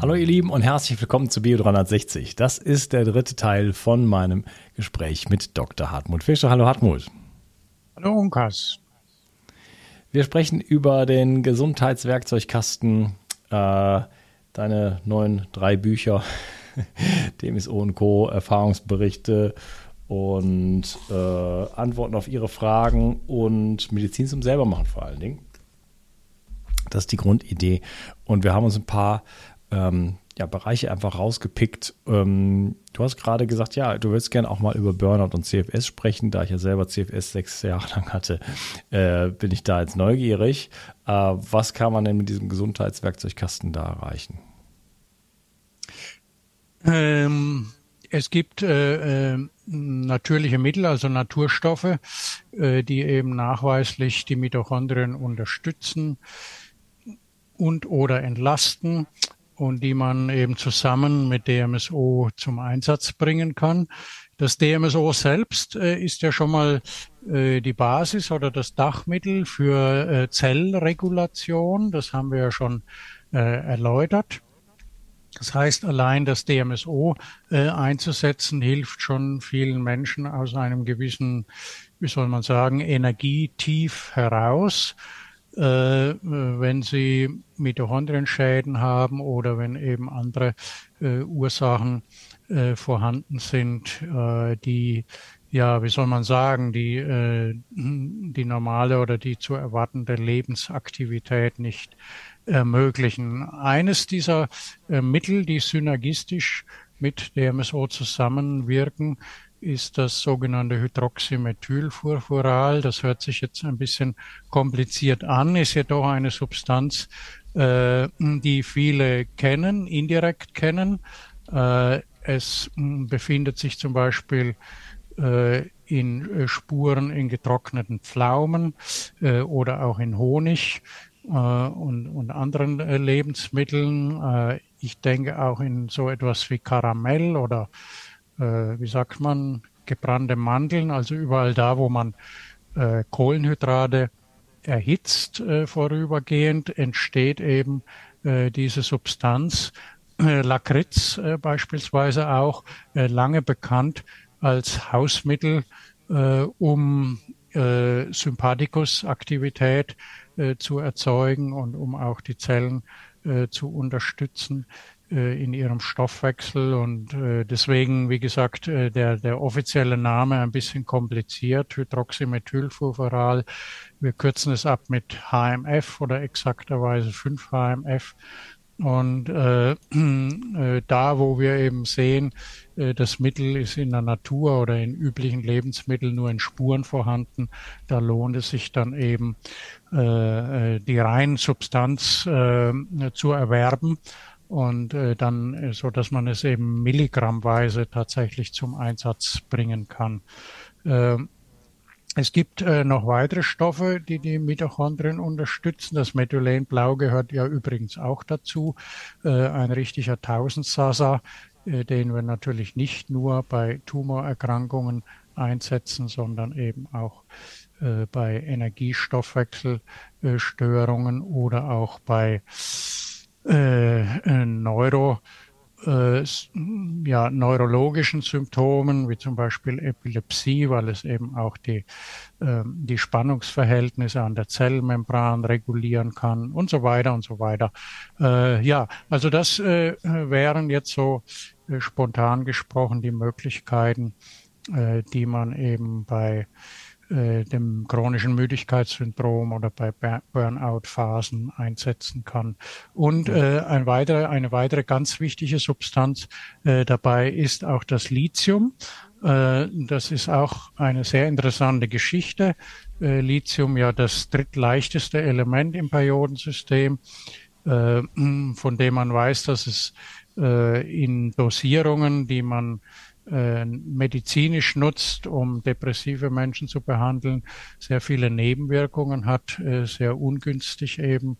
Hallo ihr Lieben und herzlich willkommen zu Bio 360. Das ist der dritte Teil von meinem Gespräch mit Dr. Hartmut Fischer. Hallo Hartmut. Hallo Unkas. Wir sprechen über den Gesundheitswerkzeugkasten, äh, deine neuen drei Bücher, DMSO und Co., Erfahrungsberichte und äh, Antworten auf Ihre Fragen und Medizin zum selbermachen vor allen Dingen. Das ist die Grundidee. Und wir haben uns ein paar ähm, ja, Bereiche einfach rausgepickt. Ähm, du hast gerade gesagt, ja, du willst gerne auch mal über Burnout und CFS sprechen. Da ich ja selber CFS sechs Jahre lang hatte, äh, bin ich da jetzt neugierig. Äh, was kann man denn mit diesem Gesundheitswerkzeugkasten da erreichen? Ähm, es gibt äh, äh, natürliche Mittel, also Naturstoffe, äh, die eben nachweislich die Mitochondrien unterstützen und oder entlasten und die man eben zusammen mit DMSO zum Einsatz bringen kann. Das DMSO selbst äh, ist ja schon mal äh, die Basis oder das Dachmittel für äh, Zellregulation. Das haben wir ja schon äh, erläutert. Das heißt, allein das DMSO äh, einzusetzen, hilft schon vielen Menschen aus einem gewissen, wie soll man sagen, Energietief heraus. Äh, wenn sie Mitochondrienschäden haben oder wenn eben andere äh, Ursachen äh, vorhanden sind, äh, die ja, wie soll man sagen, die, äh, die normale oder die zu erwartende Lebensaktivität nicht ermöglichen. Eines dieser äh, Mittel, die synergistisch mit DMSO zusammenwirken, ist das sogenannte Hydroxymethylfurfural. Das hört sich jetzt ein bisschen kompliziert an, ist jedoch eine Substanz, äh, die viele kennen, indirekt kennen. Äh, es befindet sich zum Beispiel äh, in Spuren in getrockneten Pflaumen äh, oder auch in Honig äh, und, und anderen äh, Lebensmitteln. Äh, ich denke auch in so etwas wie Karamell oder äh, wie sagt man, gebrannte Mandeln, also überall da, wo man äh, Kohlenhydrate erhitzt äh, vorübergehend, entsteht eben äh, diese Substanz. Äh, Lakritz äh, beispielsweise auch äh, lange bekannt als Hausmittel, äh, um äh, Sympathikus-Aktivität äh, zu erzeugen und um auch die Zellen äh, zu unterstützen äh, in ihrem Stoffwechsel. Und äh, deswegen, wie gesagt, äh, der, der offizielle Name ein bisschen kompliziert, Und äh, äh, da, wo wir eben sehen, äh, das Mittel ist in der Natur oder in üblichen Lebensmitteln nur in Spuren vorhanden, da lohnt es sich dann eben, äh, äh die reine Substanz äh, zu erwerben und äh, dann äh, so, dass man es eben milligrammweise tatsächlich zum Einsatz bringen kann. Äh, es gibt äh, noch weitere Stoffe, die die Mitochondrien unterstützen. Das Methylenblau gehört ja übrigens auch dazu. Äh, ein richtiger Tausendsasa, äh, den wir natürlich nicht nur bei Tumorerkrankungen einsetzen, sondern eben auch äh, bei Energiestoffwechselstörungen oder auch bei äh, Neuro äh, ja, neurologischen Symptomen, wie zum Beispiel Epilepsie, weil es eben auch die, äh, die Spannungsverhältnisse an der Zellmembran regulieren kann und so weiter und so weiter. Äh, ja, also das äh, wären jetzt so äh, spontan gesprochen die Möglichkeiten, äh, die man eben bei äh, dem chronischen Müdigkeitssyndrom oder bei Burnout-Phasen einsetzen kann. Und äh, ein weitere, eine weitere ganz wichtige Substanz äh, dabei ist auch das Lithium. Äh, das ist auch eine sehr interessante Geschichte. Äh, Lithium ja das drittleichteste Element im Periodensystem, äh, von dem man weiß, dass es äh, in Dosierungen, die man medizinisch nutzt, um depressive Menschen zu behandeln, sehr viele Nebenwirkungen hat, äh, sehr ungünstig eben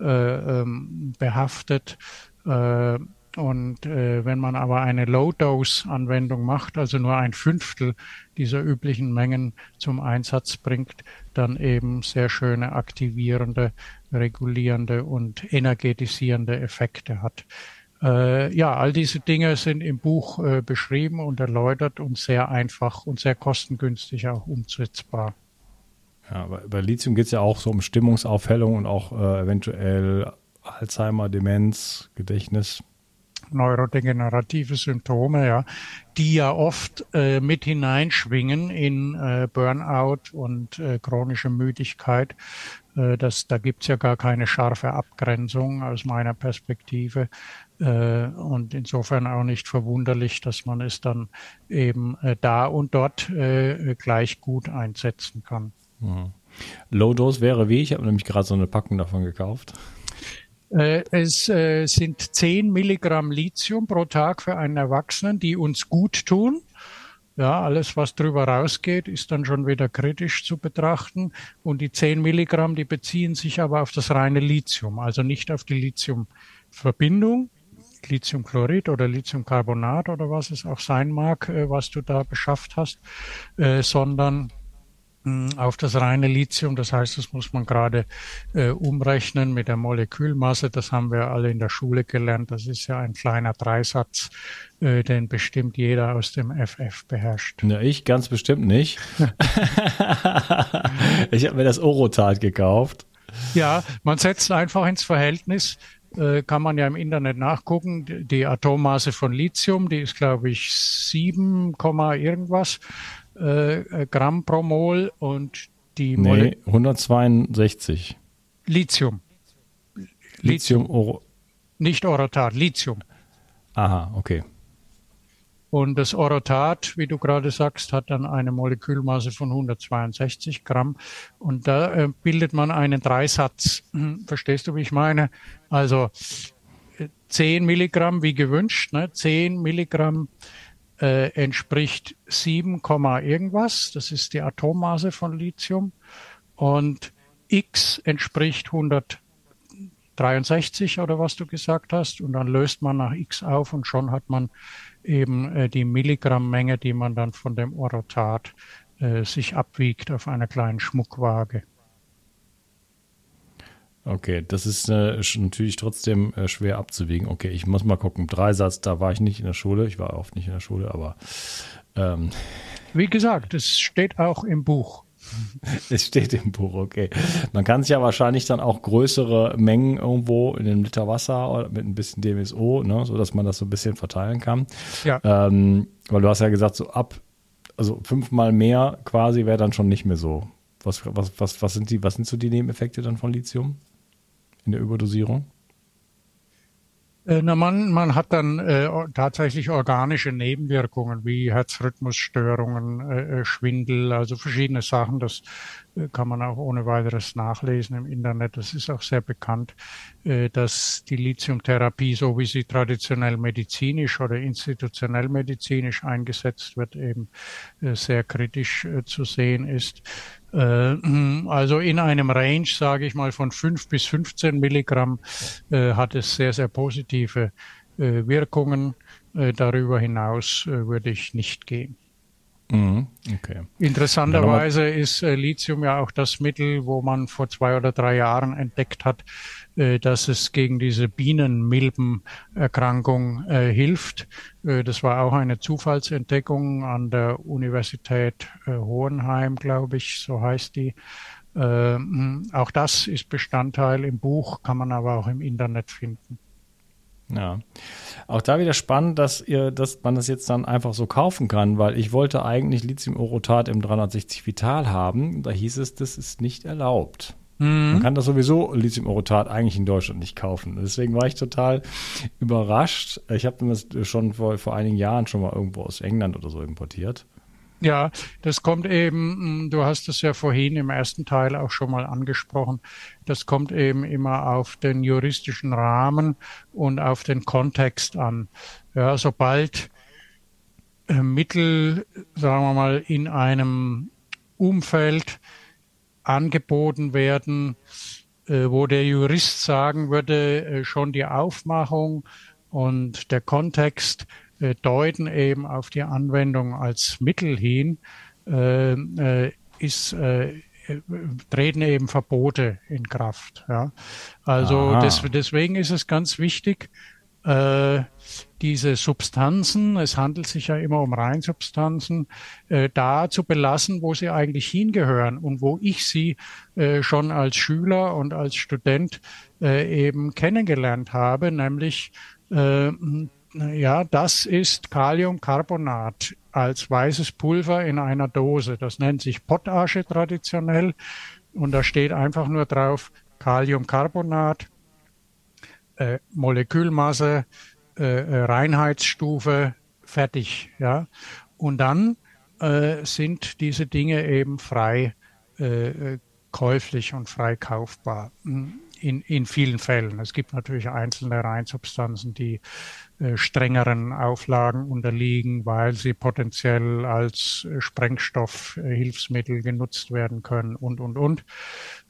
äh, ähm, behaftet. Äh, und äh, wenn man aber eine Low-Dose-Anwendung macht, also nur ein Fünftel dieser üblichen Mengen zum Einsatz bringt, dann eben sehr schöne aktivierende, regulierende und energetisierende Effekte hat. Äh, ja, all diese Dinge sind im Buch äh, beschrieben und erläutert und sehr einfach und sehr kostengünstig auch umsetzbar. Ja, bei, bei Lithium geht es ja auch so um Stimmungsaufhellung und auch äh, eventuell Alzheimer, Demenz, Gedächtnis. Neurodegenerative Symptome, ja, die ja oft äh, mit hineinschwingen in äh, Burnout und äh, chronische Müdigkeit. Äh, das, da gibt's ja gar keine scharfe Abgrenzung aus meiner Perspektive. Äh, und insofern auch nicht verwunderlich, dass man es dann eben äh, da und dort äh, gleich gut einsetzen kann. Mhm. Low Dose wäre wie? Ich habe nämlich gerade so eine Packung davon gekauft. Es sind 10 Milligramm Lithium pro Tag für einen Erwachsenen, die uns gut tun. Ja, alles, was drüber rausgeht, ist dann schon wieder kritisch zu betrachten. Und die 10 Milligramm, die beziehen sich aber auf das reine Lithium, also nicht auf die Lithiumverbindung. Lithiumchlorid oder Lithiumcarbonat oder was es auch sein mag, äh, was du da beschafft hast, äh, sondern auf das reine Lithium. Das heißt, das muss man gerade äh, umrechnen mit der Molekülmasse. Das haben wir alle in der Schule gelernt. Das ist ja ein kleiner Dreisatz, äh, den bestimmt jeder aus dem FF beherrscht. Na, ich ganz bestimmt nicht. ich habe mir das Orotat gekauft. Ja, man setzt einfach ins Verhältnis kann man ja im Internet nachgucken. Die Atommaße von Lithium, die ist, glaube ich, 7, irgendwas äh, Gramm pro Mol und die nee, 162. Lithium. Lithium, Lithium nicht Orotat, Lithium. Aha, okay. Und das Orotat, wie du gerade sagst, hat dann eine Molekülmasse von 162 Gramm. Und da äh, bildet man einen Dreisatz. Verstehst du, wie ich meine? Also 10 äh, Milligramm wie gewünscht. Ne? 10 Milligramm äh, entspricht 7, irgendwas. Das ist die Atommaße von Lithium. Und X entspricht 163 oder was du gesagt hast. Und dann löst man nach X auf und schon hat man eben äh, die Milligrammmenge, die man dann von dem Orotat äh, sich abwiegt auf einer kleinen Schmuckwaage. Okay, das ist äh, natürlich trotzdem äh, schwer abzuwiegen. Okay, ich muss mal gucken. Dreisatz, da war ich nicht in der Schule. Ich war oft nicht in der Schule, aber. Ähm. Wie gesagt, es steht auch im Buch. Es steht im Buch, okay. Man kann sich ja wahrscheinlich dann auch größere Mengen irgendwo in einem Liter Wasser oder mit ein bisschen DMSO, ne, so dass man das so ein bisschen verteilen kann. Ja. Ähm, weil du hast ja gesagt, so ab, also fünfmal mehr quasi wäre dann schon nicht mehr so. Was, was, was, was sind die, was sind so die Nebeneffekte dann von Lithium in der Überdosierung? Äh, na, man, man hat dann äh, tatsächlich organische Nebenwirkungen wie Herzrhythmusstörungen, äh, äh, Schwindel, also verschiedene Sachen. Das äh, kann man auch ohne weiteres nachlesen im Internet. Das ist auch sehr bekannt, äh, dass die Lithiumtherapie, so wie sie traditionell medizinisch oder institutionell medizinisch eingesetzt wird, eben äh, sehr kritisch äh, zu sehen ist. Äh, also in einem Range, sage ich mal, von 5 bis 15 Milligramm äh, hat es sehr, sehr positive äh, Wirkungen. Äh, darüber hinaus äh, würde ich nicht gehen. Mhm, okay. Interessanterweise ist äh, Lithium ja auch das Mittel, wo man vor zwei oder drei Jahren entdeckt hat, dass es gegen diese Bienenmilbenerkrankung äh, hilft. Äh, das war auch eine Zufallsentdeckung an der Universität äh, Hohenheim, glaube ich, so heißt die. Äh, auch das ist Bestandteil im Buch, kann man aber auch im Internet finden. Ja. Auch da wieder spannend, dass ihr, dass man das jetzt dann einfach so kaufen kann, weil ich wollte eigentlich Lithium-Orotat im 360 Vital haben. Da hieß es, das ist nicht erlaubt. Mhm. Man kann das sowieso Lithium-Orotat eigentlich in Deutschland nicht kaufen. Deswegen war ich total überrascht. Ich habe das schon vor, vor einigen Jahren schon mal irgendwo aus England oder so importiert. Ja, das kommt eben, mm, du hast es ja vorhin im ersten Teil auch schon mal angesprochen, das kommt eben immer auf den juristischen Rahmen und auf den Kontext an. Ja, sobald äh, Mittel, sagen wir mal, in einem Umfeld angeboten werden, äh, wo der Jurist sagen würde, äh, schon die Aufmachung und der Kontext äh, deuten eben auf die Anwendung als Mittel hin, ist, treten eben Verbote in Kraft. Ja. Also des, deswegen ist es ganz wichtig, diese Substanzen, es handelt sich ja immer um Reinsubstanzen, äh, da zu belassen, wo sie eigentlich hingehören und wo ich sie äh, schon als Schüler und als Student äh, eben kennengelernt habe, nämlich äh, ja, das ist Kaliumcarbonat als weißes Pulver in einer Dose. Das nennt sich Potasche traditionell und da steht einfach nur drauf Kaliumcarbonat, äh, Molekülmasse, äh, äh, Reinheitsstufe, fertig. Ja, und dann äh, sind diese Dinge eben frei äh, äh käuflich und frei kaufbar. In, in vielen Fällen. Es gibt natürlich einzelne Reinsubstanzen, die strengeren Auflagen unterliegen, weil sie potenziell als äh, Sprengstoffhilfsmittel genutzt werden können und, und, und.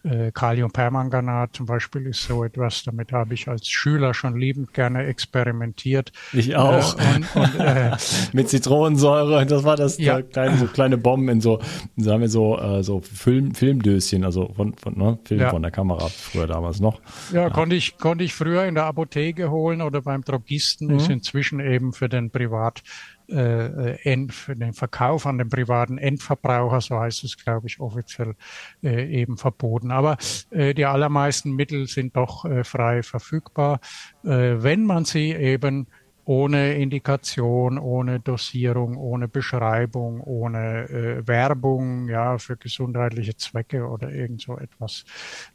Äh, Kaliumpermanganat zum Beispiel ist so etwas, damit habe ich als Schüler schon liebend gerne experimentiert. Ich auch. Äh, und, und, äh, Mit Zitronensäure, das war das, ja. kleine, so kleine Bomben in so, haben wir so, äh, so Film, Filmdöschen, also von, von ne, Film ja. von der Kamera früher damals noch. Ja, ja, konnte ich, konnte ich früher in der Apotheke holen oder beim Drogisten. Ist inzwischen eben für den Privat äh, für den Verkauf an den privaten Endverbraucher, so heißt es, glaube ich, offiziell äh, eben verboten. Aber äh, die allermeisten Mittel sind doch äh, frei verfügbar, äh, wenn man sie eben ohne Indikation, ohne Dosierung, ohne Beschreibung, ohne äh, Werbung, ja, für gesundheitliche Zwecke oder irgend so etwas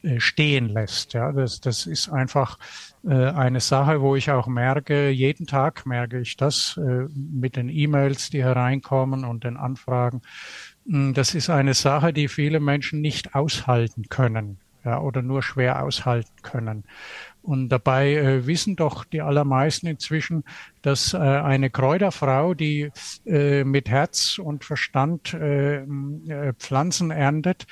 äh, stehen lässt. Ja, das, das ist einfach äh, eine Sache, wo ich auch merke, jeden Tag merke ich das äh, mit den E-Mails, die hereinkommen und den Anfragen. Hm, das ist eine Sache, die viele Menschen nicht aushalten können ja, oder nur schwer aushalten können. Und dabei äh, wissen doch die allermeisten inzwischen, dass äh, eine Kräuterfrau, die äh, mit Herz und Verstand äh, äh, Pflanzen erntet,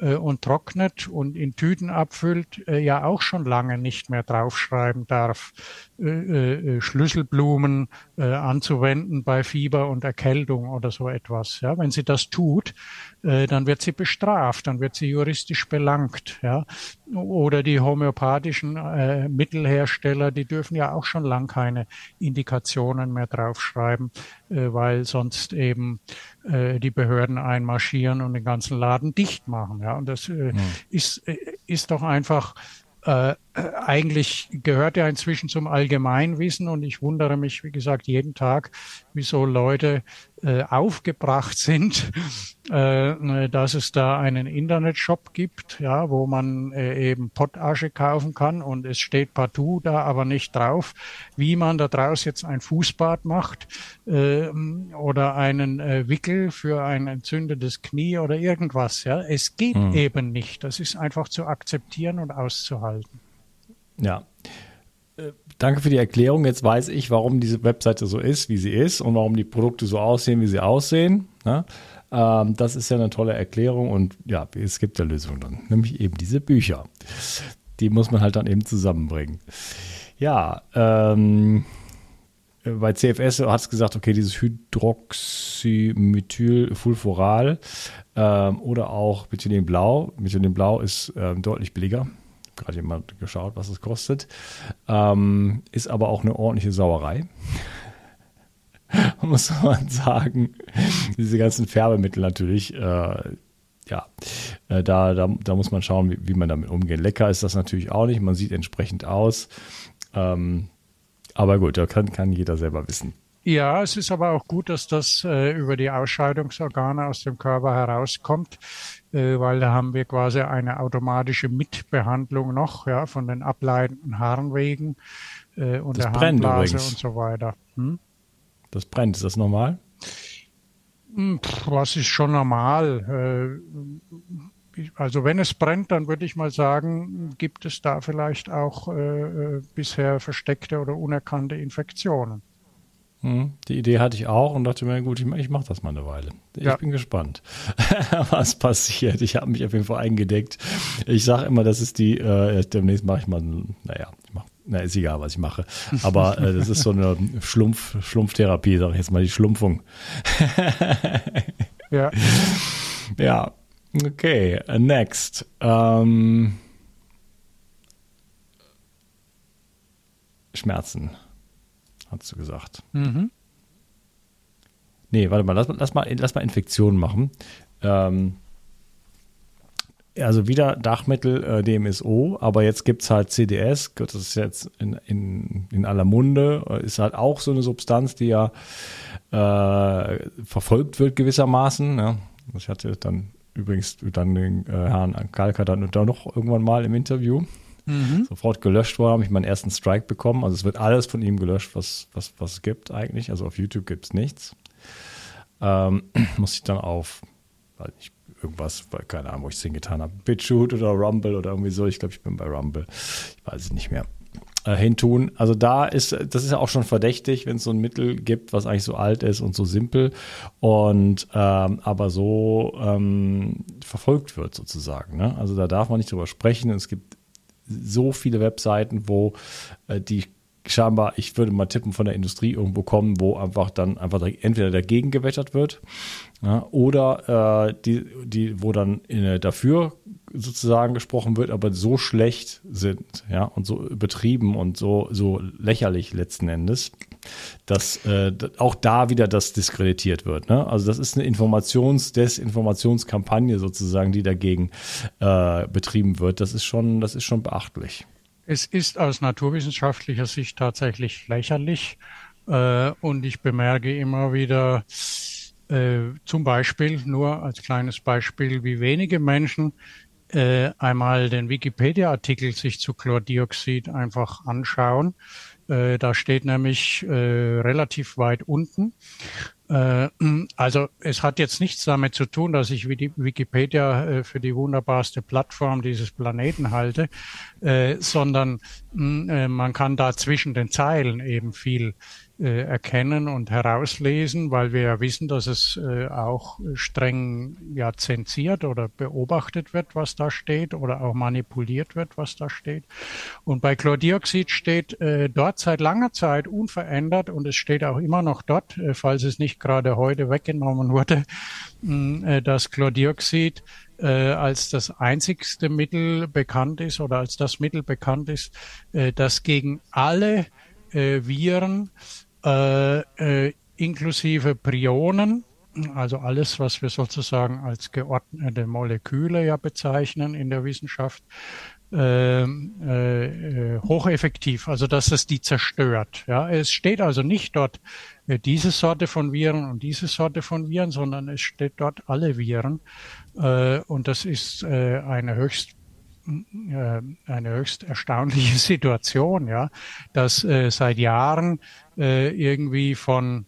äh, und trocknet und in Tüten abfüllt, ja auch schon lange nicht mehr draufschreiben darf, Schlüsselblumen äh, anzuwenden bei Fieber und Erkältung oder so etwas. Ja, wenn sie das tut, äh, dann wird sie bestraft, dann wird sie juristisch belangt. Ja, oder die homöopathischen äh, Mittelhersteller, die dürfen ja auch schon lang keine Indikationen mehr draufschreiben, äh, weil sonst eben äh, die Behörden einmarschieren und den ganzen Laden dicht machen. Ja, und das äh, hm. ist, äh, ist doch einfach äh, eigentlich gehört ja inzwischen zum Allgemeinwissen und ich wundere mich, wie gesagt, jeden Tag, wieso Leute äh, aufgebracht sind, äh, dass es da einen Internetshop gibt, ja, wo man äh, eben Pottasche kaufen kann und es steht partout da aber nicht drauf, wie man da draus jetzt ein Fußbad macht äh, oder einen äh, Wickel für ein entzündetes Knie oder irgendwas. Ja, es geht hm. eben nicht. Das ist einfach zu akzeptieren und auszuhalten. Ja. Äh, danke für die Erklärung. Jetzt weiß ich, warum diese Webseite so ist, wie sie ist und warum die Produkte so aussehen, wie sie aussehen. Ja? Ähm, das ist ja eine tolle Erklärung und ja, es gibt ja Lösungen dann, nämlich eben diese Bücher. Die muss man halt dann eben zusammenbringen. Ja, ähm, bei CFS hat es gesagt, okay, dieses Hydroxymethylfulforal ähm, oder auch Methylenblau. Methylenblau ist ähm, deutlich billiger gerade jemand geschaut, was es kostet. Ähm, ist aber auch eine ordentliche Sauerei. muss man sagen. Diese ganzen Färbemittel natürlich, äh, ja, äh, da, da, da muss man schauen, wie, wie, man damit umgeht. Lecker ist das natürlich auch nicht, man sieht entsprechend aus. Ähm, aber gut, da kann, kann jeder selber wissen. Ja, es ist aber auch gut, dass das äh, über die Ausscheidungsorgane aus dem Körper herauskommt, weil da haben wir quasi eine automatische Mitbehandlung noch ja, von den ableitenden Harnwegen äh, und das der Harnblase und so weiter. Hm? Das brennt, ist das normal? Hm, was ist schon normal? Äh, also wenn es brennt, dann würde ich mal sagen, gibt es da vielleicht auch äh, äh bisher versteckte oder unerkannte Infektionen. Hm, die Idee hatte ich auch und dachte mir, gut, ich, ich mache das mal eine Weile. Ich ja. bin gespannt, was passiert. Ich habe mich auf jeden Fall eingedeckt. Ich sage immer, das ist die, äh, demnächst mache ich mal, naja, ich mach, na, ist egal, was ich mache. Aber äh, das ist so eine Schlumpf, Schlumpftherapie, sage ich jetzt mal, die Schlumpfung. ja. Ja, okay, next. Ähm, Schmerzen hast du gesagt. Mhm. Nee, warte mal, lass, lass, mal, lass mal Infektionen machen. Ähm, also wieder Dachmittel äh, DMSO, aber jetzt gibt es halt CDS, das ist jetzt in, in, in aller Munde, äh, ist halt auch so eine Substanz, die ja äh, verfolgt wird gewissermaßen. Ja. Ich hatte dann übrigens dann den äh, Herrn Kalker dann, dann noch irgendwann mal im Interview mhm. sofort gelöscht worden, habe ich meinen ersten Strike bekommen. Also es wird alles von ihm gelöscht, was, was, was es gibt eigentlich. Also auf YouTube gibt es nichts. Ähm, muss ich dann auf, weiß nicht, irgendwas, keine Ahnung, wo ich es hingetan habe, BitChute oder Rumble oder irgendwie so. Ich glaube, ich bin bei Rumble. Ich weiß es nicht mehr. Äh, hintun. Also da ist, das ist ja auch schon verdächtig, wenn es so ein Mittel gibt, was eigentlich so alt ist und so simpel und ähm, aber so ähm, verfolgt wird sozusagen. Ne? Also da darf man nicht drüber sprechen. Es gibt so viele Webseiten, wo äh, die scheinbar, ich würde mal tippen, von der Industrie irgendwo kommen, wo einfach dann einfach entweder dagegen gewettert wird ja, oder äh, die, die, wo dann in, dafür sozusagen gesprochen wird, aber so schlecht sind, ja, und so betrieben und so, so lächerlich letzten Endes, dass äh, auch da wieder das diskreditiert wird. Ne? Also das ist eine Informations-, Desinformationskampagne sozusagen, die dagegen äh, betrieben wird. Das ist schon, das ist schon beachtlich. Es ist aus naturwissenschaftlicher Sicht tatsächlich lächerlich äh, und ich bemerke immer wieder, äh, zum Beispiel, nur als kleines Beispiel, wie wenige Menschen äh, einmal den Wikipedia-Artikel sich zu Chlordioxid einfach anschauen. Äh, da steht nämlich äh, relativ weit unten. Äh, also es hat jetzt nichts damit zu tun, dass ich Wikipedia äh, für die wunderbarste Plattform dieses Planeten halte, äh, sondern äh, man kann da zwischen den Zeilen eben viel äh, erkennen und herauslesen, weil wir ja wissen, dass es äh, auch streng ja zensiert oder beobachtet wird, was da steht oder auch manipuliert wird, was da steht. Und bei Chlordioxid steht äh, dort seit langer Zeit unverändert und es steht auch immer noch dort, falls es nicht gerade heute weggenommen wurde, äh, dass Chlordioxid als das einzigste Mittel bekannt ist oder als das Mittel bekannt ist, das gegen alle Viren äh, äh, inklusive Prionen, also alles, was wir sozusagen als geordnete Moleküle ja bezeichnen in der Wissenschaft, äh, äh, hocheffektiv, also dass es die zerstört. Ja, es steht also nicht dort äh, diese Sorte von Viren und diese Sorte von Viren, sondern es steht dort alle Viren äh, und das ist äh, eine höchst eine höchst erstaunliche Situation, ja, dass äh, seit Jahren äh, irgendwie von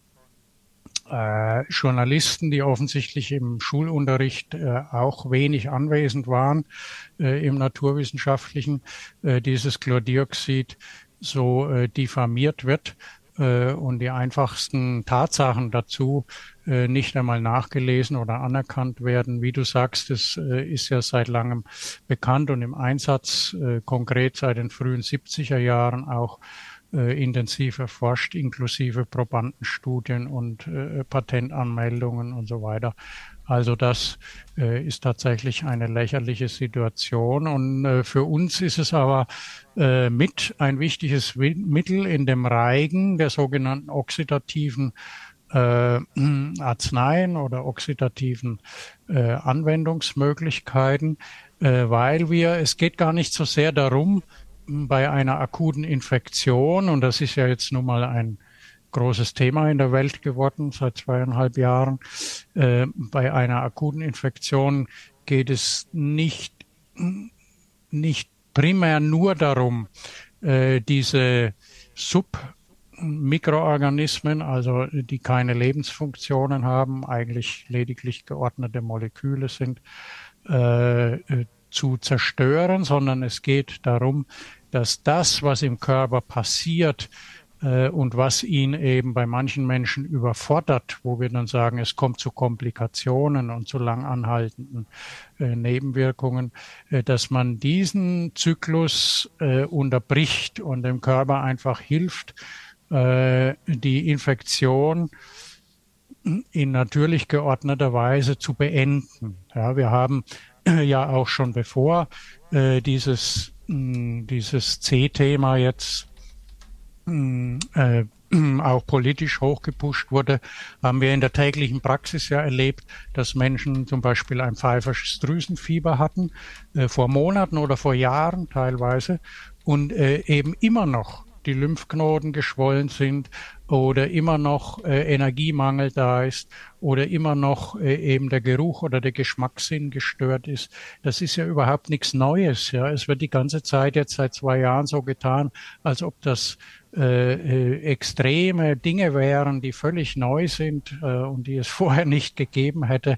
äh, Journalisten, die offensichtlich im Schulunterricht äh, auch wenig anwesend waren, äh, im naturwissenschaftlichen, äh, dieses Chlordioxid so äh, diffamiert wird äh, und die einfachsten Tatsachen dazu äh, nicht einmal nachgelesen oder anerkannt werden. Wie du sagst, es äh, ist ja seit langem bekannt und im Einsatz, äh, konkret seit den frühen 70er Jahren auch äh, intensiv erforscht, inklusive Probandenstudien und äh, Patentanmeldungen und so weiter. Also das äh, ist tatsächlich eine lächerliche Situation. Und äh, für uns ist es aber äh, mit ein wichtiges Mittel in dem Reigen der sogenannten oxidativen äh, Arzneien oder oxidativen äh, Anwendungsmöglichkeiten, äh, weil wir, es geht gar nicht so sehr darum, bei einer akuten Infektion, und das ist ja jetzt nun mal ein großes Thema in der Welt geworden seit zweieinhalb Jahren, äh, bei einer akuten Infektion geht es nicht, nicht primär nur darum, äh, diese Submikroorganismen, also die keine Lebensfunktionen haben, eigentlich lediglich geordnete Moleküle sind, äh, zu zerstören, sondern es geht darum, dass das, was im Körper passiert äh, und was ihn eben bei manchen Menschen überfordert, wo wir dann sagen, es kommt zu Komplikationen und zu lang anhaltenden äh, Nebenwirkungen, äh, dass man diesen Zyklus äh, unterbricht und dem Körper einfach hilft, äh, die Infektion in natürlich geordneter Weise zu beenden. Ja, wir haben ja auch schon bevor äh, dieses, mh, dieses C-Thema jetzt mh, äh, auch politisch hochgepusht wurde, haben wir in der täglichen Praxis ja erlebt, dass Menschen zum Beispiel ein pfeifersches Drüsenfieber hatten, äh, vor Monaten oder vor Jahren teilweise, und äh, eben immer noch die Lymphknoten geschwollen sind oder immer noch äh, Energiemangel da ist oder immer noch äh, eben der Geruch oder der Geschmackssinn gestört ist. Das ist ja überhaupt nichts Neues. Ja, es wird die ganze Zeit jetzt seit zwei Jahren so getan, als ob das äh, äh, extreme Dinge wären, die völlig neu sind äh, und die es vorher nicht gegeben hätte.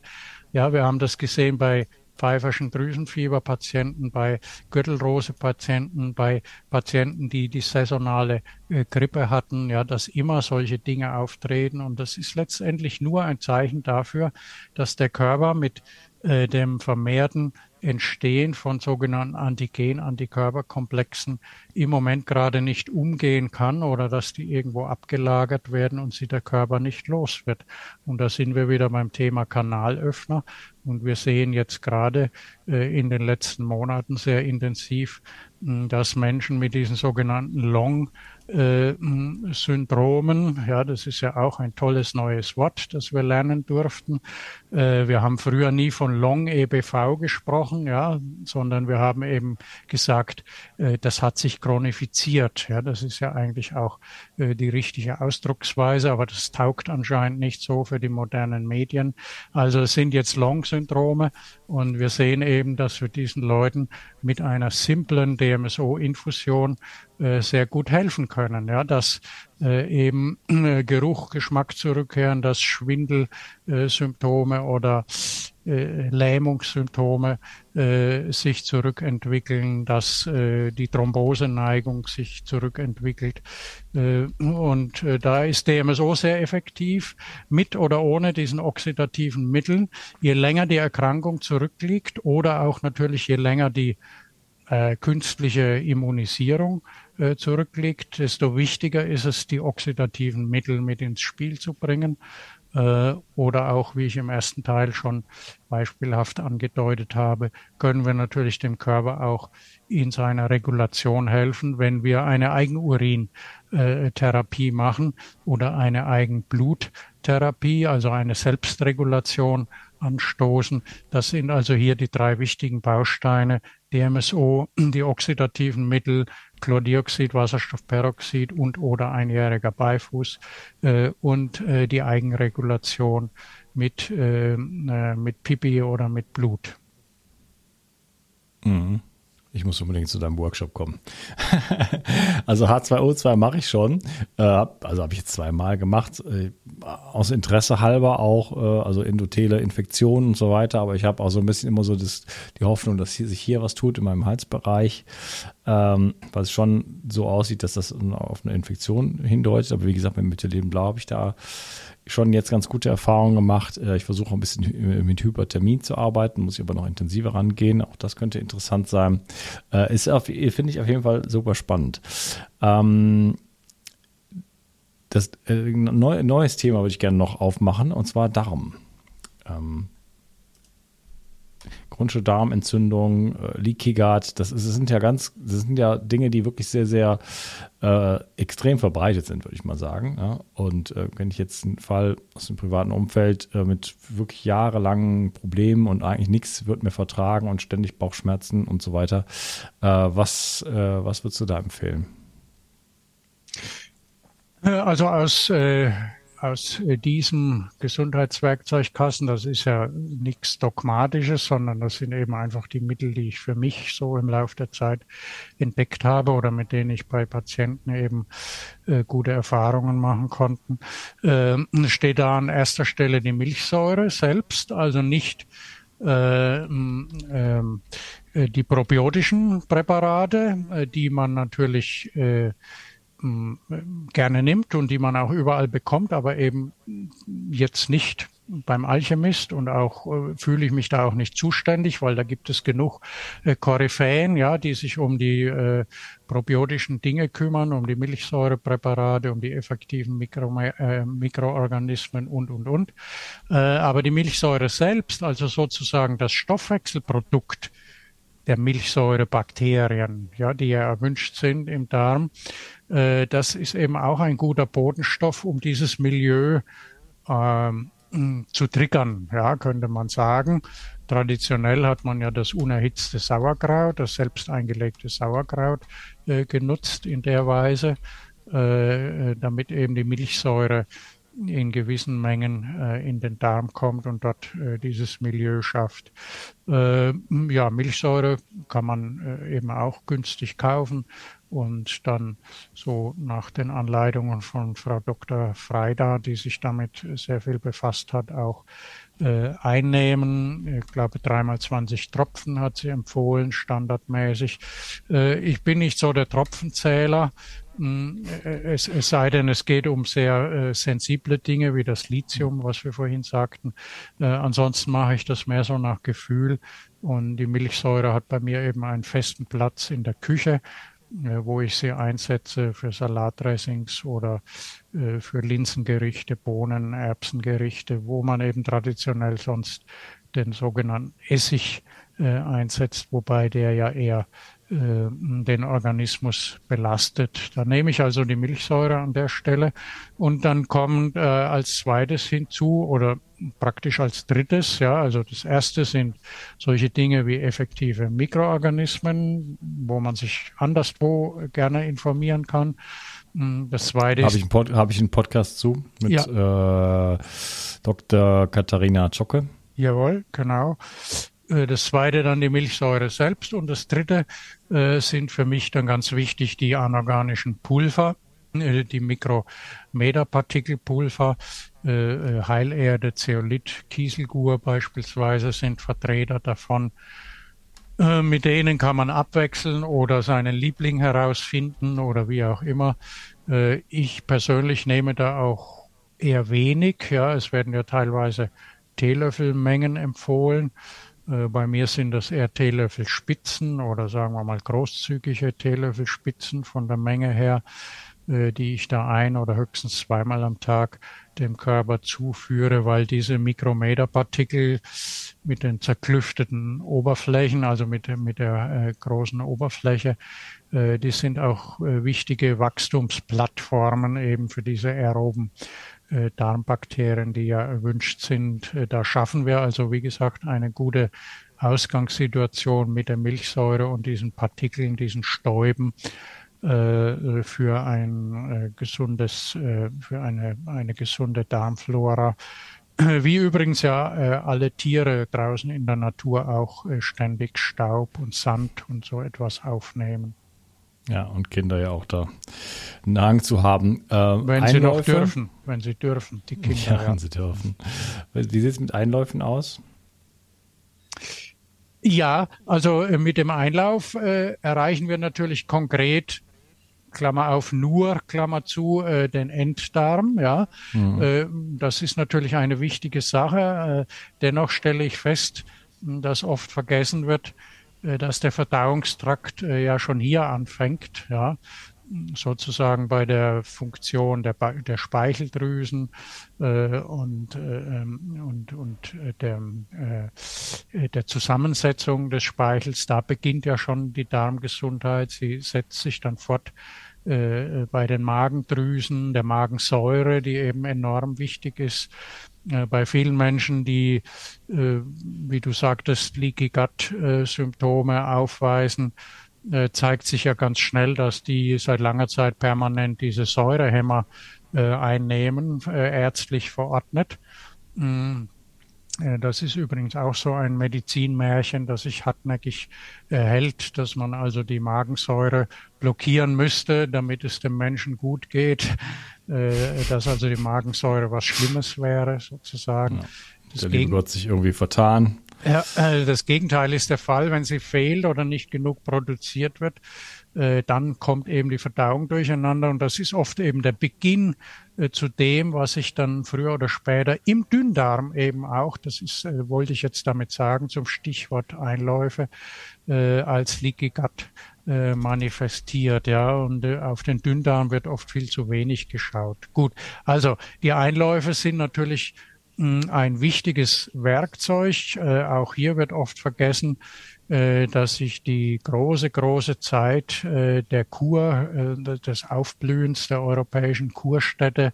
Ja, wir haben das gesehen bei pfeiferschen Drüsenfieberpatienten, bei Gürtelrose-Patienten, bei Patienten, die die saisonale äh, Grippe hatten, ja, dass immer solche Dinge auftreten. Und das ist letztendlich nur ein Zeichen dafür, dass der Körper mit äh, dem vermehrten Entstehen von sogenannten Antigen-Antikörperkomplexen im Moment gerade nicht umgehen kann oder dass die irgendwo abgelagert werden und sie der Körper nicht los wird. Und da sind wir wieder beim Thema Kanalöffner. Und wir sehen jetzt gerade äh, in den letzten Monaten sehr intensiv, dass Menschen mit diesen sogenannten Long äh, Syndromen. Ja, das ist ja auch ein tolles neues Wort, das wir lernen durften. Äh, wir haben früher nie von Long EBV gesprochen, ja, sondern wir haben eben gesagt, äh, das hat sich chronifiziert. Ja, das ist ja eigentlich auch äh, die richtige Ausdrucksweise, aber das taugt anscheinend nicht so für die modernen Medien. Also es sind jetzt Long-Syndrome und wir sehen eben, dass wir diesen Leuten mit einer simplen DMSO-Infusion sehr gut helfen können. Ja, dass äh, eben äh, Geruch, Geschmack zurückkehren, dass Schwindelsymptome oder äh, Lähmungssymptome äh, sich zurückentwickeln, dass äh, die Thromboseneigung sich zurückentwickelt. Äh, und äh, da ist DMSO sehr effektiv, mit oder ohne diesen oxidativen Mitteln. Je länger die Erkrankung zurückliegt oder auch natürlich je länger die äh, künstliche Immunisierung äh, zurückliegt, desto wichtiger ist es, die oxidativen Mittel mit ins Spiel zu bringen. Äh, oder auch, wie ich im ersten Teil schon beispielhaft angedeutet habe, können wir natürlich dem Körper auch in seiner Regulation helfen, wenn wir eine Eigenurintherapie machen oder eine Eigenbluttherapie, also eine Selbstregulation anstoßen. Das sind also hier die drei wichtigen Bausteine. DMSO, die oxidativen Mittel, Chlordioxid, Wasserstoffperoxid und oder einjähriger Beifuß äh, und äh, die Eigenregulation mit, äh, äh mit Pipi oder mit Blut. Mhm. Ich muss unbedingt zu deinem Workshop kommen. also H2O2 mache ich schon. Äh, also habe ich jetzt zweimal gemacht. Äh, aus Interesse halber auch, äh, also endothele Infektionen und so weiter. Aber ich habe auch so ein bisschen immer so das, die Hoffnung, dass hier, sich hier was tut in meinem Halsbereich. Ähm, es schon so aussieht, dass das auf eine Infektion hindeutet. Aber wie gesagt, mit Methylenblau habe ich da schon jetzt ganz gute Erfahrungen gemacht. Äh, ich versuche ein bisschen mit Hyperthermie zu arbeiten, muss ich aber noch intensiver rangehen. Auch das könnte interessant sein. Äh, ist finde ich auf jeden Fall super spannend. Ähm, das äh, neu, neues Thema würde ich gerne noch aufmachen und zwar Darm. Ähm, chronische Darmentzündung, äh, Leaky Gut, das, ist, das, sind ja ganz, das sind ja Dinge, die wirklich sehr, sehr äh, extrem verbreitet sind, würde ich mal sagen. Ja? Und äh, wenn ich jetzt einen Fall aus dem privaten Umfeld äh, mit wirklich jahrelangen Problemen und eigentlich nichts wird mir vertragen und ständig Bauchschmerzen und so weiter, äh, was, äh, was würdest du da empfehlen? Also aus aus äh, diesem Gesundheitswerkzeugkasten, das ist ja nichts Dogmatisches, sondern das sind eben einfach die Mittel, die ich für mich so im Laufe der Zeit entdeckt habe oder mit denen ich bei Patienten eben äh, gute Erfahrungen machen konnten. Äh, steht da an erster Stelle die Milchsäure selbst, also nicht äh, ähm, äh, die probiotischen Präparate, äh, die man natürlich äh, gerne nimmt und die man auch überall bekommt, aber eben jetzt nicht beim Alchemist und auch äh, fühle ich mich da auch nicht zuständig, weil da gibt es genug äh, Koryphäen, ja, die sich um die äh, probiotischen Dinge kümmern, um die Milchsäurepräparate, um die effektiven Mikro, äh, Mikroorganismen und und und. Äh, aber die Milchsäure selbst, also sozusagen das Stoffwechselprodukt, der Milchsäurebakterien, ja, die ja erwünscht sind im Darm. Äh, das ist eben auch ein guter Bodenstoff, um dieses Milieu ähm, zu triggern, ja, könnte man sagen. Traditionell hat man ja das unerhitzte Sauerkraut, das selbst eingelegte Sauerkraut äh, genutzt in der Weise, äh, äh damit eben die Milchsäure in gewissen Mengen äh, in den Darm kommt und dort äh, dieses Milieu schafft. Äh, ja, Milchsäure kann man äh, eben auch günstig kaufen und dann so nach den Anleitungen von Frau Dr. Freida, die sich damit sehr viel befasst hat, auch äh, einnehmen. Ich glaube, dreimal 20 Tropfen hat sie empfohlen, standardmäßig. Äh, ich bin nicht so der Tropfenzähler. Es, es sei denn, es geht um sehr äh, sensible Dinge wie das Lithium, was wir vorhin sagten. Äh, ansonsten mache ich das mehr so nach Gefühl. Und die Milchsäure hat bei mir eben einen festen Platz in der Küche, äh, wo ich sie einsetze für Salatdressings oder äh, für Linsengerichte, Bohnen, Erbsengerichte, wo man eben traditionell sonst den sogenannten Essig äh, einsetzt, wobei der ja eher den Organismus belastet. Da nehme ich also die Milchsäure an der Stelle und dann kommt äh, als zweites hinzu oder praktisch als drittes, ja, also das erste sind solche Dinge wie effektive Mikroorganismen, wo man sich anderswo gerne informieren kann. Hm, das zweite habe ich, einen habe ich einen Podcast zu mit ja. äh, Dr. Katharina Zocke. Jawohl, genau. Äh, das zweite dann die Milchsäure selbst und das dritte äh, sind für mich dann ganz wichtig die anorganischen Pulver, äh, die Mikrometerpartikelpulver, äh, äh, Heilerde, Zeolit, Kieselgur beispielsweise sind Vertreter davon. Äh, mit denen kann man abwechseln oder seinen Liebling herausfinden oder wie auch immer. ich persönlich nehme da auch eher wenig. Ja, es werden ja teilweise Teelöffelmengen empfohlen. Äh, bei mir sind das eher Teelöffelspitzen oder sagen wir mal großzügige Teelöffelspitzen von der Menge her, äh, die ich da ein oder höchstens zweimal am Tag dem Körper zuführe, weil diese Mikrometerpartikel mit den zerklüfteten Oberflächen, also mit, mit der äh, großen Oberfläche, die sind auch wichtige Wachstumsplattformen eben für diese aeroben äh, Darmbakterien, die ja erwünscht sind. Äh, da schaffen wir also, wie gesagt, eine gute Ausgangssituation mit der Milchsäure und diesen Partikeln, diesen Stäuben äh, für ein gesundes, für eine, eine gesunde Darmflora. Wie übrigens ja alle Tiere draußen in der Natur auch ständig Staub und Sand und so etwas aufnehmen. Ja, und Kinder ja auch da einen Hang zu haben. Äh, wenn Einläufe, sie noch dürfen, wenn sie dürfen, die Kinder. Ja, ja. wenn sie dürfen. Wie sieht es mit Einläufen aus? Ja, also äh, mit dem Einlauf äh, erreichen wir natürlich konkret, Klammer auf, nur, Klammer zu, äh, den Enddarm. Ja, mhm. äh, das ist natürlich eine wichtige Sache. Äh, dennoch stelle ich fest, dass oft vergessen wird, dass der Verdauungstrakt äh, ja schon hier anfängt, ja, sozusagen bei der Funktion der, der Speicheldrüsen äh, und, äh, ähm, und, und äh, der, äh, der Zusammensetzung des Speichels. Da beginnt ja schon die Darmgesundheit. Sie setzt sich dann fort äh, bei den Magendrüsen, der Magensäure, die eben enorm wichtig ist. Äh, bei vielen Menschen, die, äh, wie du sagtest, Leaky Gut-Symptome äh, aufweisen, zeigt sich ja ganz schnell, dass die seit langer Zeit permanent diese Säurehämmer einnehmen, ärztlich verordnet. Mm, das ist übrigens auch so ein Medizinmärchen, das sich hartnäckig hält, dass man also die Magensäure blockieren müsste, damit es dem Menschen gut geht. Äh, dass also die Magensäure was Schlimmes wäre, sozusagen. Ja. Der liebe Gott sich irgendwie vertan. Ja, äh, das Gegenteil ist der Fall, wenn sie fehlt oder nicht genug produziert wird, äh, dann kommt eben die Verdauung durcheinander und das ist oft eben der Beginn zu dem, was ich dann früher oder später im Dünndarm eben auch, das ist, wollte ich jetzt damit sagen, zum Stichwort Einläufe, als Leaky Gut äh, manifestiert, ja, und äh, auf den Dünndarm wird oft viel zu wenig geschaut. Gut, also die Einläufe sind natürlich mh, hm, ein wichtiges Werkzeug. Äh, auch hier wird oft vergessen, äh, dass sich die große, große Zeit äh, der Kur, des Aufblühens der europäischen Kurstädte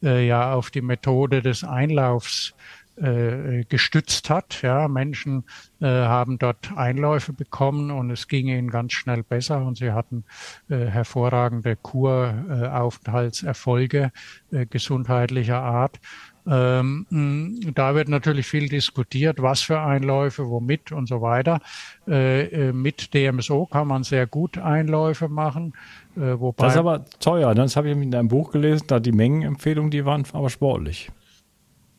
ja auf die Methode des Einlaufs äh, gestützt hat. Ja, Menschen äh, haben dort Einläufe bekommen und es ging ihnen ganz schnell besser und sie hatten äh, hervorragende Kuraufenthaltserfolge äh, gesundheitlicher Art. Ähm, da wird natürlich viel diskutiert, was für Einläufe, womit und so weiter. Äh, äh mit DMSO kann man sehr gut Einläufe machen. Äh, wobei das ist aber teuer. Das habe ich in deinem Buch gelesen, da die Mengenempfehlungen, die waren aber sportlich.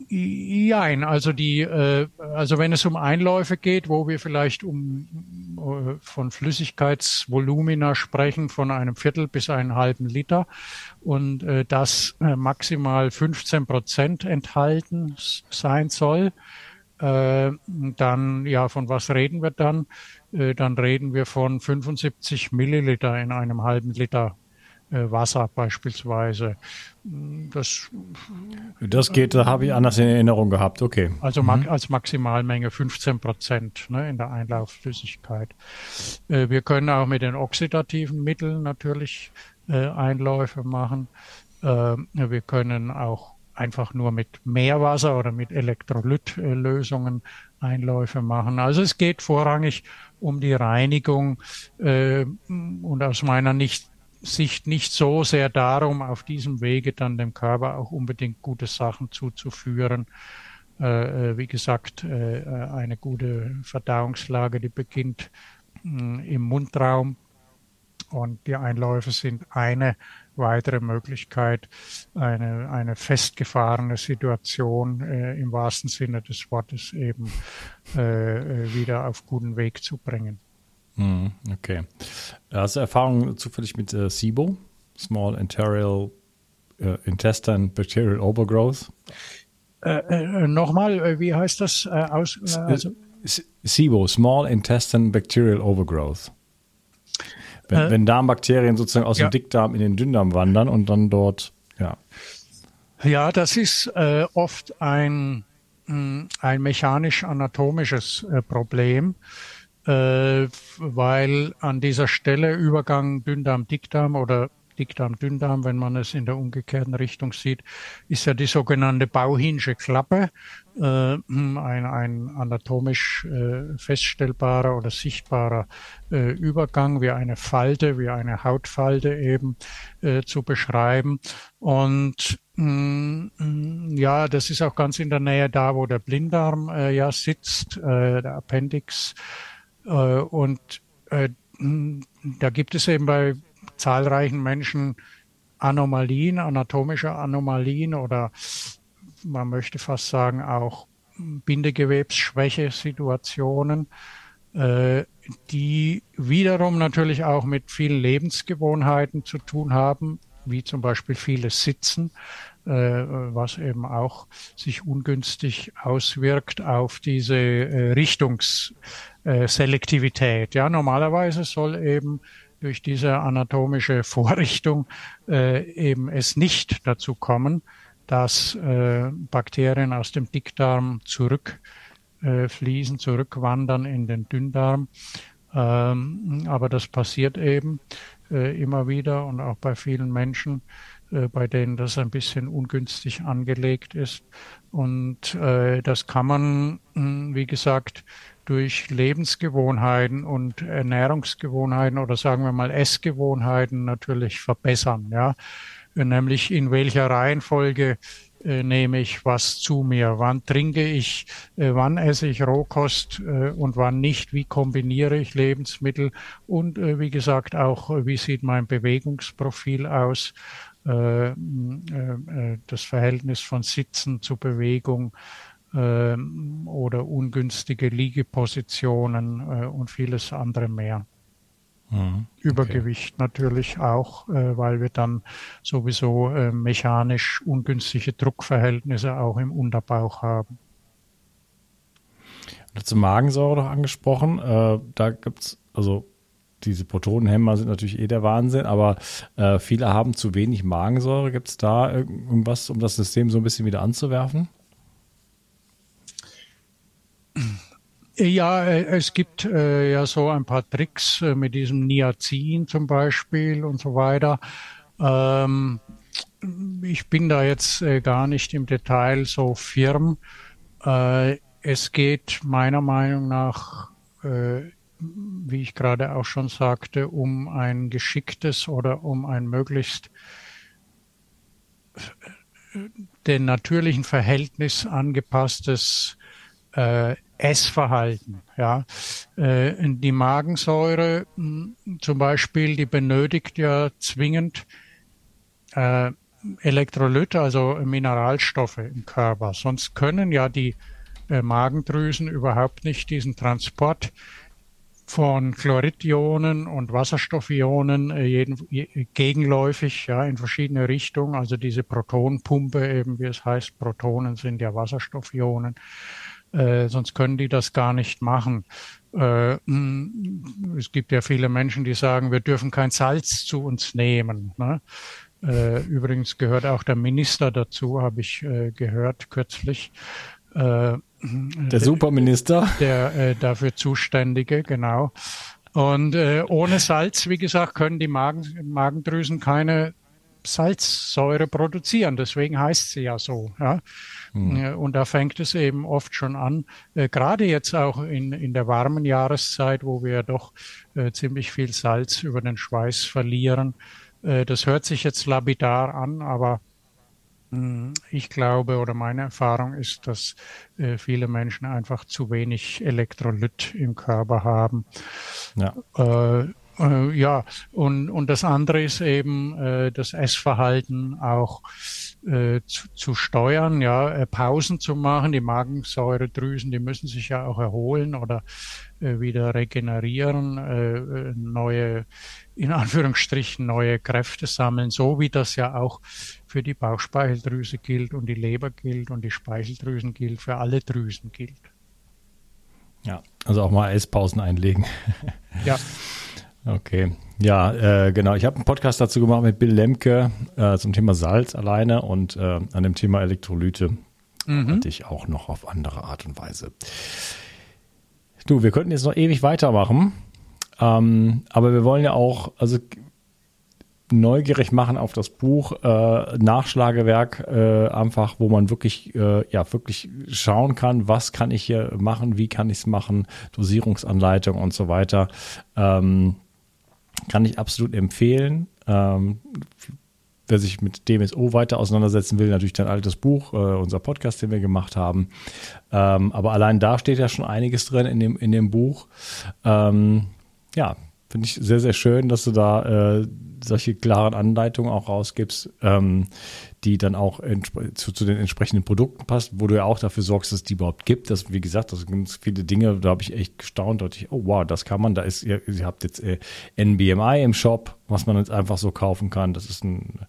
Nein, also die, äh, also wenn es um Einläufe geht, wo wir vielleicht um äh, von Flüssigkeitsvolumina sprechen, von einem Viertel bis einen halben Liter und äh, das äh, maximal 15 Prozent enthalten sein soll, äh, dann ja, von was reden wir dann? Dann reden wir von 75 Milliliter in einem halben Liter Wasser beispielsweise. Das, das geht, da habe ich anders in Erinnerung gehabt, okay. Also mhm. als Maximalmenge 15 Prozent ne, in der Einlaufflüssigkeit. Äh, wir können auch mit den oxidativen Mitteln natürlich äh, Einläufe machen. Äh, wir können auch einfach nur mit Meerwasser oder mit Elektrolytlösungen Einläufe machen. Also es geht vorrangig um die Reinigung äh, und aus meiner nicht, Sicht nicht so sehr darum, auf diesem Wege dann dem Körper auch unbedingt gute Sachen zuzuführen. Äh, äh wie gesagt, äh, äh, eine gute Verdauungslage, die beginnt mh, im Mundraum und die Einläufe sind eine weitere Möglichkeit, eine, eine festgefahrene Situation äh, im wahrsten Sinne des Wortes eben äh, wieder auf guten Weg zu bringen. Hm, okay. Hast du Erfahrung zufällig mit äh, SIBO? Small Enterial äh, Intestine Bacterial Overgrowth? Äh, äh Nochmal, äh, wie heißt das? Äh, aus, also? SIBO, Small Intestine Bacterial Overgrowth. Wenn, wenn Darmbakterien sozusagen aus ja. dem Dickdarm in den Dünndarm wandern und dann dort, ja. Ja, das ist oft ein, hm, ein mechanisch-anatomisches Problem äh, weil an dieser Stelle Übergang Dünndarm-Dickdarm oder Dickdarm, Dünndarm, wenn man es in der umgekehrten Richtung sieht, ist ja die sogenannte Bauhinsche Klappe, äh, ein, ein anatomisch äh, feststellbarer oder sichtbarer äh, Übergang wie eine Falte, wie eine Hautfalte eben äh, zu beschreiben. Und mm, ja, das ist auch ganz in der Nähe da, wo der Blinddarm äh, ja sitzt, äh, der Appendix. Äh, und äh, da gibt es eben bei zahlreichen Menschen Anomalien, anatomische Anomalien oder man möchte fast sagen auch Bindegewebsschwäche-Situationen, äh, die wiederum natürlich auch mit vielen Lebensgewohnheiten zu tun haben, wie zum Beispiel vieles Sitzen, was eben auch sich ungünstig auswirkt auf diese äh, Richtungsselektivität. Ja, normalerweise soll eben durch diese anatomische Vorrichtung äh, eben es nicht dazu kommen, dass äh, Bakterien aus dem Dickdarm zurückfließen, äh, zurückwandern in den Dünndarm. Ähm, aber das passiert eben äh, immer wieder und auch bei vielen Menschen, bei denen das ein bisschen ungünstig angelegt ist. Und äh, das kann man, wie gesagt, durch Lebensgewohnheiten und Ernährungsgewohnheiten oder sagen wir mal Essgewohnheiten natürlich verbessern. Ja, nämlich in welcher Reihenfolge äh, nehme ich was zu mir, wann trinke ich, äh, wann esse ich Rohkost äh, und wann nicht, wie kombiniere ich Lebensmittel? Und äh, wie gesagt auch, äh, wie sieht mein Bewegungsprofil aus, äh, das Verhältnis von Sitzen zu Bewegung, oder ungünstige Liegepositionen äh, und vieles andere mehr. Mhm, okay. Übergewicht natürlich auch, äh, weil wir dann sowieso äh, mechanisch ungünstige Druckverhältnisse auch im Unterbauch haben. Zum Magensäure noch angesprochen. Da gibt es, also diese Protonenhemmer sind natürlich eh der Wahnsinn, aber äh, viele haben zu wenig Magensäure. Gibt es da irgendwas, um das System so ein bisschen wieder anzuwerfen? Ja, äh, es gibt äh, ja so ein paar Tricks äh, mit diesem Niacin zum Beispiel und so weiter. Ähm, ich bin da jetzt äh, gar nicht im Detail so firm. Äh, es geht meiner Meinung nach, äh, wie ich gerade auch schon sagte, um ein geschicktes oder um ein möglichst den natürlichen Verhältnis angepasstes äh, Essverhalten. Ja, äh, die Magensäure hm, zum Beispiel, die benötigt ja zwingend äh, Elektrolyte, also Mineralstoffe im Körper. Sonst können ja die äh, Magendrüsen überhaupt nicht diesen Transport von Chloridionen und Wasserstoffionen äh, jeden, gegenläufig ja in verschiedene Richtungen. Also diese Protonpumpe eben, wie es heißt, Protonen sind ja Wasserstoffionen äh, sonst können die das gar nicht machen. Äh, mm, es gibt ja viele Menschen, die sagen, wir dürfen kein Salz zu uns nehmen. Ne? Äh, übrigens gehört auch der Minister dazu, habe ich äh, gehört kürzlich. Äh, der Superminister. Der dafür Zuständige, genau. Und ohne Salz, wie gesagt, können die Magen, Magendrüsen keine Salzsäure produzieren. Deswegen heißt sie ja so. Ja? Mhm. Und da fängt es eben oft schon an, äh, gerade jetzt auch in, in der warmen Jahreszeit, wo wir doch äh, ziemlich viel Salz über den Schweiß verlieren. Äh, das hört sich jetzt lapidar an, aber hm, ich glaube oder meine Erfahrung ist, dass äh, viele Menschen einfach zu wenig Elektrolyt im Körper haben. Ja. Äh, äh, ja, und, und das andere ist eben äh, das Essverhalten auch äh, zu, zu steuern, ja, äh, Pausen zu machen. Die Magensäuredrüsen, die müssen sich ja auch erholen oder äh, wieder regenerieren, äh, äh, neue, in Anführungsstrichen, neue Kräfte sammeln, so wie das ja auch für die Bauchspeicheldrüse gilt und die Leber gilt und die Speicheldrüsen gilt, für alle Drüsen gilt. Ja, also auch mal Esspausen einlegen. ja. Okay, ja, äh, genau. Ich habe einen Podcast dazu gemacht mit Bill Lemke äh, zum Thema Salz alleine und äh, an dem Thema Elektrolyte mhm. hatte ich auch noch auf andere Art und Weise. Du, wir könnten jetzt noch ewig weitermachen, ähm, aber wir wollen ja auch, also neugierig machen auf das Buch äh, Nachschlagewerk äh, einfach, wo man wirklich äh, ja wirklich schauen kann, was kann ich hier machen, wie kann ich es machen, Dosierungsanleitung und so weiter. Ähm, kann ich absolut empfehlen. Ähm, wer sich mit DMSO weiter auseinandersetzen will, natürlich dein altes Buch, äh, unser Podcast, den wir gemacht haben. Ähm, aber allein da steht ja schon einiges drin in dem, in dem Buch. Ähm, ja, finde ich sehr, sehr schön, dass du da äh, solche klaren Anleitungen auch rausgibst, ähm, die dann auch zu, zu, den entsprechenden Produkten passt, wo du ja auch dafür sorgst, dass es die überhaupt gibt. Das, wie gesagt, das sind viele Dinge, da habe ich echt gestaunt, da ich, oh wow, das kann man, da ist, ihr, ihr habt jetzt äh, NBMI im Shop, was man jetzt einfach so kaufen kann. Das ist ein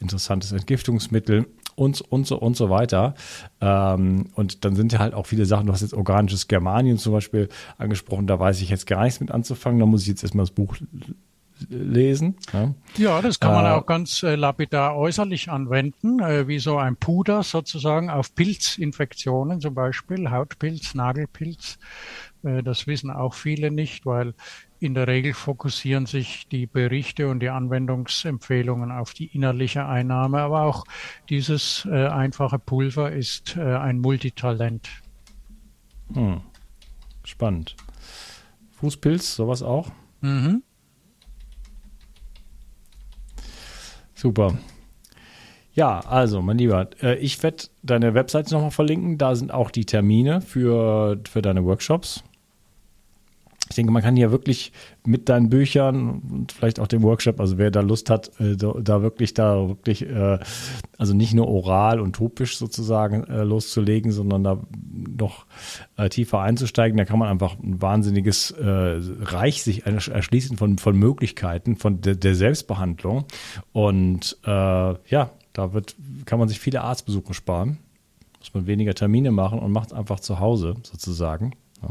interessantes Entgiftungsmittel und, und so und so weiter. Ähm, und dann sind ja halt auch viele Sachen, du hast jetzt organisches Germanium zum Beispiel angesprochen, da weiß ich jetzt gar nichts mit anzufangen, da muss ich jetzt erstmal das Buch lesen. Ja, ja das kann man äh, auch ganz äh, lapidar äußerlich anwenden, äh, wie so ein Puder sozusagen auf Pilzinfektionen zum Beispiel, Hautpilz, Nagelpilz. Äh, das wissen auch viele nicht, weil in der Regel fokussieren sich die Berichte und die Anwendungsempfehlungen auf die innerliche Einnahme, aber auch dieses äh, einfache Pulver ist äh, ein Multitalent. Hm. Spannend. Fußpilz, sowas auch? Mhm. Super. Ja, also, mein Lieber, äh, ich werde deine Website nochmal verlinken. Da sind auch die Termine für, für deine Workshops ich denke, man kann hier wirklich mit deinen Büchern und vielleicht auch dem Workshop, also wer da Lust hat, äh, da, wirklich da wirklich, äh, also nicht nur oral und topisch sozusagen äh, loszulegen, sondern da noch tiefer einzusteigen, da kann man einfach ein wahnsinniges Reich sich erschließen von, von Möglichkeiten, von der, Selbstbehandlung. Und ja, da wird, kann man sich viele Arztbesuche sparen. Muss man weniger Termine machen und macht es einfach zu Hause sozusagen. Ja.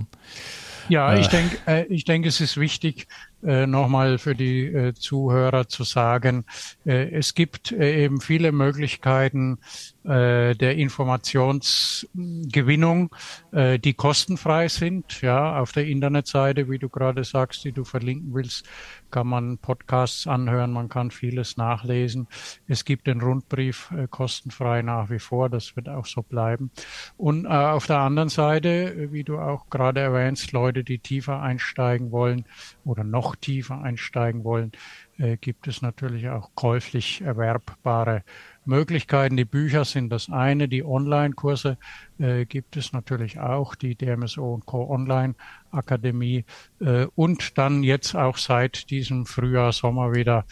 Ja, ich äh. denke, äh, ich denke, es ist wichtig, äh, nochmal für die äh, Zuhörer zu sagen, äh, es gibt äh, eben viele Möglichkeiten äh, der Informationsgewinnung, äh, die kostenfrei sind. Ja, auf der Internetseite, wie du gerade sagst, die du verlinken willst, kann man Podcasts anhören, man kann vieles nachlesen. Es gibt den Rundbrief äh, kostenfrei nach wie vor, das wird auch so bleiben. Und äh, auf der anderen Seite, wie du auch gerade erwähnst, Leute, die tiefer einsteigen wollen oder noch tiefer einsteigen wollen, äh, gibt es natürlich auch käuflich erwerbbare Möglichkeiten. Die Bücher sind das eine, die Online-Kurse äh, gibt es natürlich auch, die DMSO und Co. Online Akademie äh, und dann jetzt auch seit diesem Frühjahr, Sommer wieder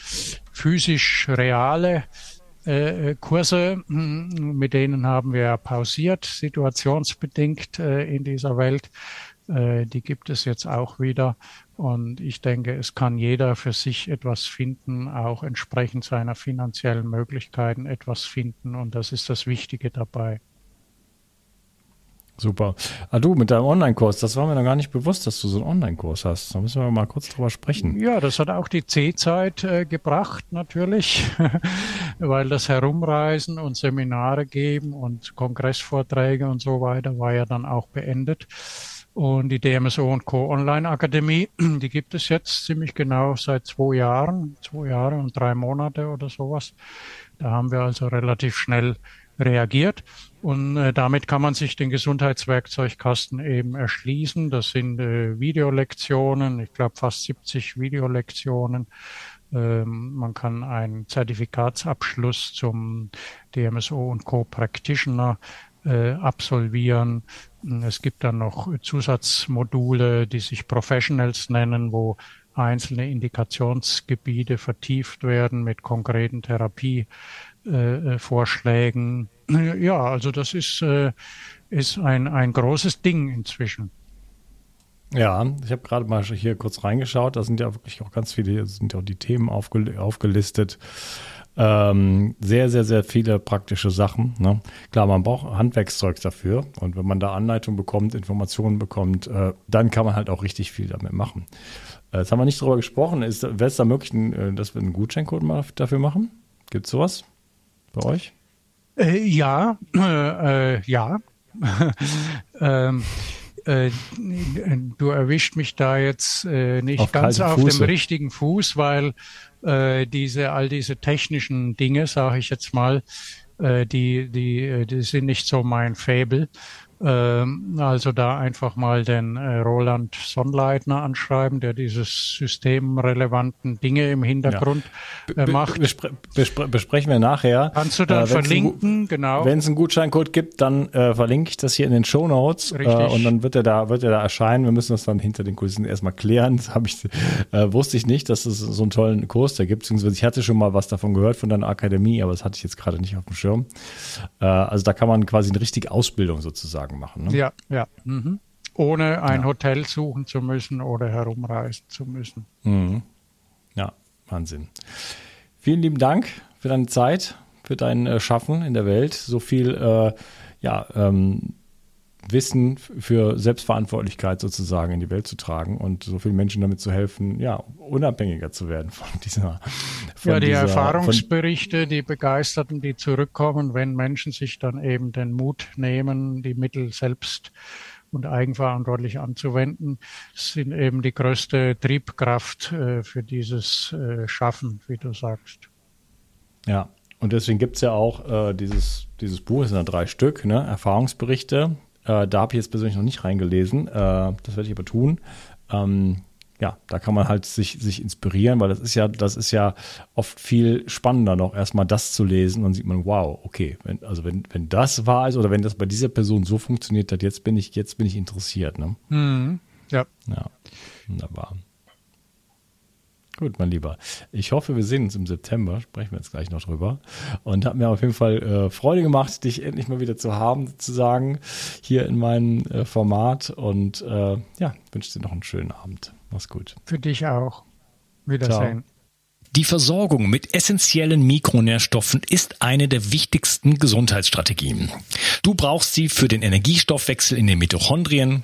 physisch reale äh, Kurse, hm, mit denen haben wir pausiert, situationsbedingt äh, in dieser Welt. Äh, die gibt es jetzt auch wieder. Und ich denke, es kann jeder für sich etwas finden, auch entsprechend seiner finanziellen Möglichkeiten etwas finden. Und das ist das Wichtige dabei. Super. Ah, du mit deinem Online-Kurs, das war mir noch gar nicht bewusst, dass du so einen Online-Kurs hast. Da müssen wir mal kurz drüber sprechen. Ja, das hat auch die C-Zeit äh, gebracht, natürlich, weil das Herumreisen und Seminare geben und Kongressvorträge und so weiter war ja dann auch beendet. Und die DMSO und Co. Online Akademie, die gibt es jetzt ziemlich genau seit zwei Jahren, zwei Jahre und drei Monate oder sowas. Da haben wir also relativ schnell reagiert. Und äh, damit kann man sich den Gesundheitswerkzeugkasten eben erschließen. Das sind äh, Videolektionen, ich glaube fast 70 Videolektionen. Ähm, man kann einen Zertifikatsabschluss zum DMSO und Co. Practitioner äh, absolvieren. Es gibt dann noch Zusatzmodule, die sich Professionals nennen, wo einzelne Indikationsgebiete vertieft werden mit konkreten Therapievorschlägen. Ja, also das ist, äh, ist ein, ein großes Ding inzwischen. Ja, ich habe gerade mal hier kurz reingeschaut. Da sind ja wirklich auch ganz viele, sind ja auch die Themen aufgelistet. Ähm, sehr, sehr, sehr viele praktische Sachen. Ne? Klar, man braucht Handwerkszeug dafür. Und wenn man da Anleitung bekommt, Informationen bekommt, äh, dann kann man halt auch richtig viel damit machen. Äh, jetzt haben wir nicht darüber gesprochen. Wäre es da möglich, äh, dass wir einen Gutscheincode mal dafür machen? Gibt es sowas bei euch? Äh, ja, äh, äh, ja. ähm, äh, du erwischt mich da jetzt äh, nicht auf ganz auf Fuße. dem richtigen Fuß, weil äh, diese all diese technischen Dinge, sage ich jetzt mal, äh, die die äh, die sind nicht so mein Fable. Ähm, also da einfach mal den äh, Roland Sonnleitner anschreiben, der dieses systemrelevanten Dinge im Hintergrund ja. äh, macht. Bespre bespre besprechen wir nachher. Kannst du dann äh, verlinken, genau. Wenn es einen Gutscheincode gibt, dann äh, verlinke ich das hier in den Show Notes äh, und dann wird er da wird er da erscheinen. Wir müssen das dann hinter den Kulissen erstmal klären. Das habe ich äh, wusste ich nicht, dass es so einen tollen Kurs da gibt. Beziehungsweise ich hatte schon mal was davon gehört von deiner Akademie, aber das hatte ich jetzt gerade nicht auf dem Schirm. Also da kann man quasi eine richtige Ausbildung sozusagen Tagen machen. Ne? Ja, ja. Mhm. Ohne ein ja. Hotel suchen zu müssen oder herumreisen zu müssen. Mhm. Ja, Wahnsinn. Vielen lieben Dank für deine Zeit, für dein äh, Schaffen in der Welt. So viel äh, ja, ähm, Wissen für Selbstverantwortlichkeit sozusagen in die Welt zu tragen und so vielen Menschen damit zu helfen, ja, unabhängiger zu werden von dieser. Von ja, die dieser, Erfahrungsberichte, die Begeisterten, die zurückkommen, wenn Menschen sich dann eben den Mut nehmen, die Mittel selbst und eigenverantwortlich anzuwenden, sind eben die größte Triebkraft äh, für dieses äh, Schaffen, wie du sagst. Ja, und deswegen gibt es ja auch äh, dieses, dieses Buch, es sind ja drei Stück, ne? Erfahrungsberichte, äh, da habe ich jetzt persönlich noch nicht reingelesen. Äh, das werde ich aber tun. Ähm, ja, da kann man halt sich, sich inspirieren, weil das ist ja, das ist ja oft viel spannender noch, erstmal das zu lesen. Dann sieht man, wow, okay, wenn, also wenn, wenn das wahr ist oder wenn das bei dieser Person so funktioniert hat, jetzt bin ich, jetzt bin ich interessiert. Ne? Mhm. Ja. Ja, wunderbar. Gut, mein Lieber. Ich hoffe, wir sehen uns im September. Sprechen wir jetzt gleich noch drüber. Und hat mir auf jeden Fall äh, Freude gemacht, dich endlich mal wieder zu haben, sozusagen, hier in meinem äh, Format. Und äh, ja, wünsche dir noch einen schönen Abend. Mach's gut. Für dich auch. Wiedersehen. Ciao. Die Versorgung mit essentiellen Mikronährstoffen ist eine der wichtigsten Gesundheitsstrategien. Du brauchst sie für den Energiestoffwechsel in den Mitochondrien,